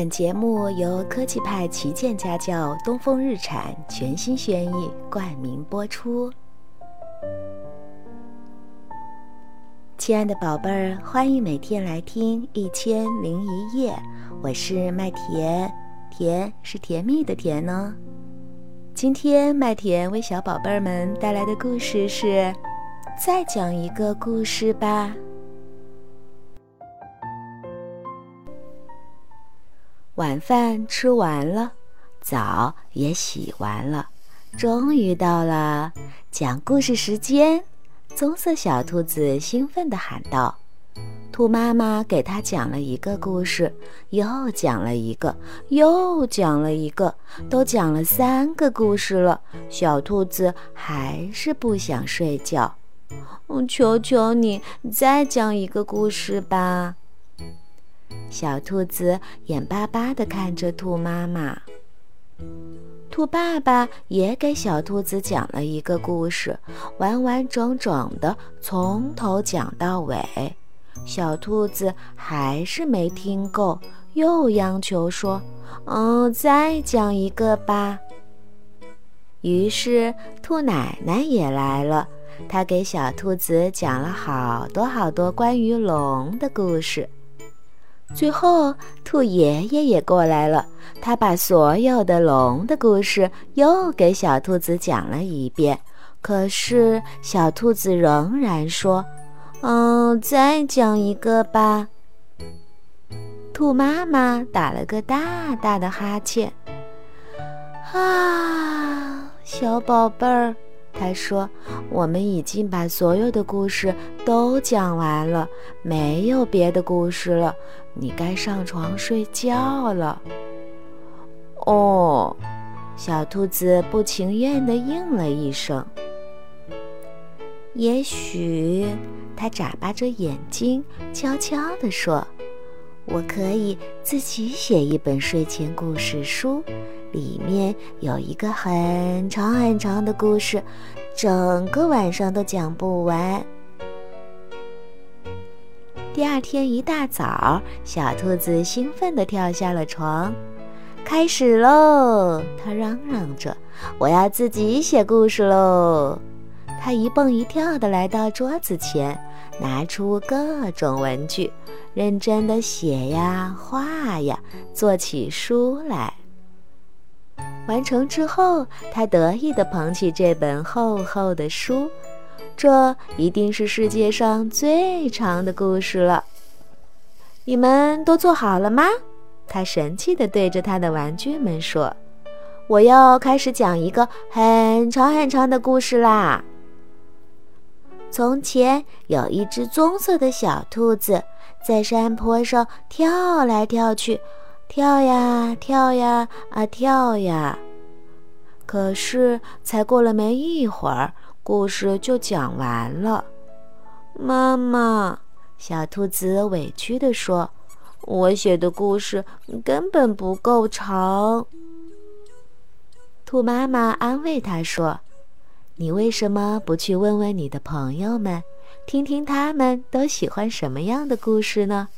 本节目由科技派旗舰家教东风日产全新轩逸冠名播出。亲爱的宝贝儿，欢迎每天来听《一千零一夜》，我是麦田，甜是甜蜜的甜呢。今天麦田为小宝贝儿们带来的故事是：再讲一个故事吧。晚饭吃完了，澡也洗完了，终于到了讲故事时间。棕色小兔子兴奋地喊道：“兔妈妈给它讲了一个故事，又讲了一个，又讲了一个，都讲了三个故事了。小兔子还是不想睡觉。我求求你，再讲一个故事吧。”小兔子眼巴巴地看着兔妈妈，兔爸爸也给小兔子讲了一个故事，完完整整的从头讲到尾。小兔子还是没听够，又央求说：“嗯，再讲一个吧。”于是兔奶奶也来了，她给小兔子讲了好多好多关于龙的故事。最后，兔爷爷也过来了。他把所有的龙的故事又给小兔子讲了一遍。可是，小兔子仍然说：“嗯，再讲一个吧。”兔妈妈打了个大大的哈欠。啊，小宝贝儿。他说：“我们已经把所有的故事都讲完了，没有别的故事了，你该上床睡觉了。”哦，小兔子不情愿地应了一声。也许，它眨巴着眼睛，悄悄地说：“我可以自己写一本睡前故事书。”里面有一个很长很长的故事，整个晚上都讲不完。第二天一大早，小兔子兴奋地跳下了床，开始喽！它嚷嚷着：“我要自己写故事喽！”它一蹦一跳地来到桌子前，拿出各种文具，认真地写呀、画呀，做起书来。完成之后，他得意地捧起这本厚厚的书，这一定是世界上最长的故事了。你们都做好了吗？他神气地对着他的玩具们说：“我要开始讲一个很长很长的故事啦。”从前有一只棕色的小兔子，在山坡上跳来跳去。跳呀跳呀啊跳呀！可是才过了没一会儿，故事就讲完了。妈妈，小兔子委屈地说：“我写的故事根本不够长。”兔妈妈安慰它说：“你为什么不去问问你的朋友们，听听他们都喜欢什么样的故事呢？”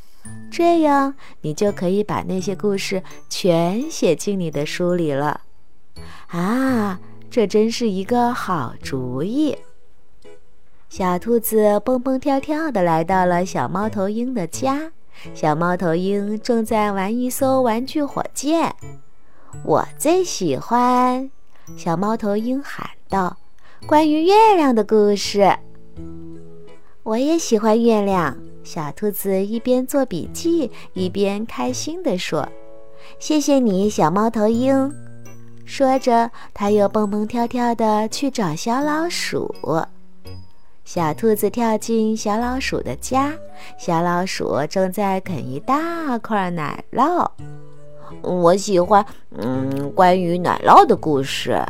这样，你就可以把那些故事全写进你的书里了。啊，这真是一个好主意！小兔子蹦蹦跳跳地来到了小猫头鹰的家。小猫头鹰正在玩一艘玩具火箭。我最喜欢，小猫头鹰喊道：“关于月亮的故事。”我也喜欢月亮。小兔子一边做笔记，一边开心地说：“谢谢你，小猫头鹰。”说着，它又蹦蹦跳跳地去找小老鼠。小兔子跳进小老鼠的家，小老鼠正在啃一大块奶酪。我喜欢，嗯，关于奶酪的故事。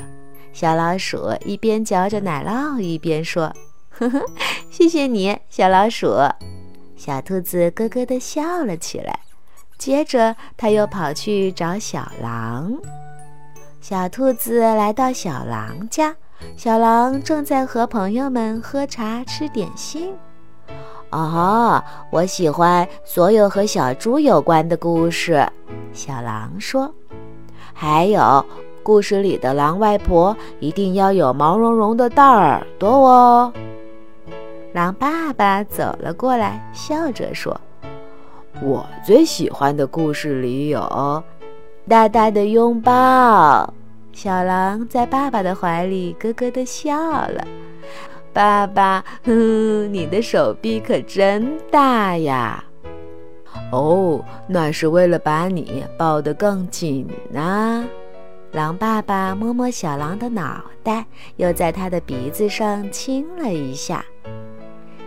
小老鼠一边嚼着奶酪，一边说：“呵呵，谢谢你，小老鼠。”小兔子咯咯地笑了起来，接着它又跑去找小狼。小兔子来到小狼家，小狼正在和朋友们喝茶吃点心。哦，我喜欢所有和小猪有关的故事。小狼说：“还有，故事里的狼外婆一定要有毛茸茸的大耳朵哦。”狼爸爸走了过来，笑着说：“我最喜欢的故事里有大大的拥抱。”小狼在爸爸的怀里咯咯地笑了。爸爸，哼，你的手臂可真大呀！哦，那是为了把你抱得更紧呢。狼爸爸摸摸小狼的脑袋，又在他的鼻子上亲了一下。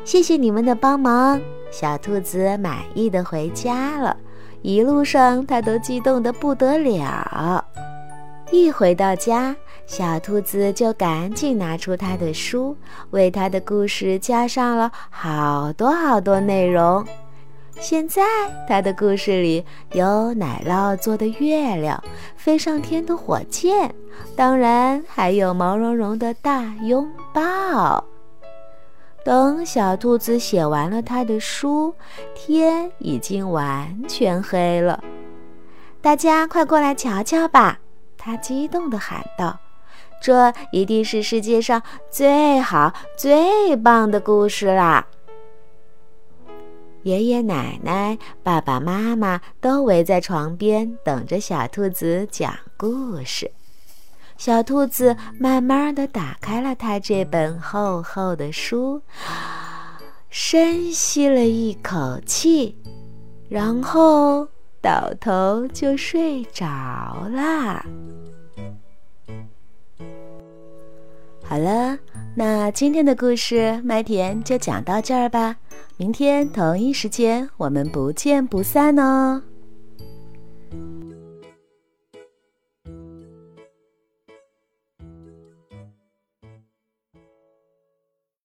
谢谢你们的帮忙，小兔子满意的回家了。一路上，它都激动得不得了。一回到家，小兔子就赶紧拿出他的书，为他的故事加上了好多好多内容。现在，他的故事里有奶酪做的月亮、飞上天的火箭，当然还有毛茸茸的大拥抱。等小兔子写完了他的书，天已经完全黑了。大家快过来瞧瞧吧！他激动地喊道：“这一定是世界上最好、最棒的故事啦！”爷爷奶奶、爸爸妈妈都围在床边，等着小兔子讲故事。小兔子慢慢地打开了它这本厚厚的书，深吸了一口气，然后。倒头就睡着啦。好了，那今天的故事麦田就讲到这儿吧。明天同一时间，我们不见不散哦。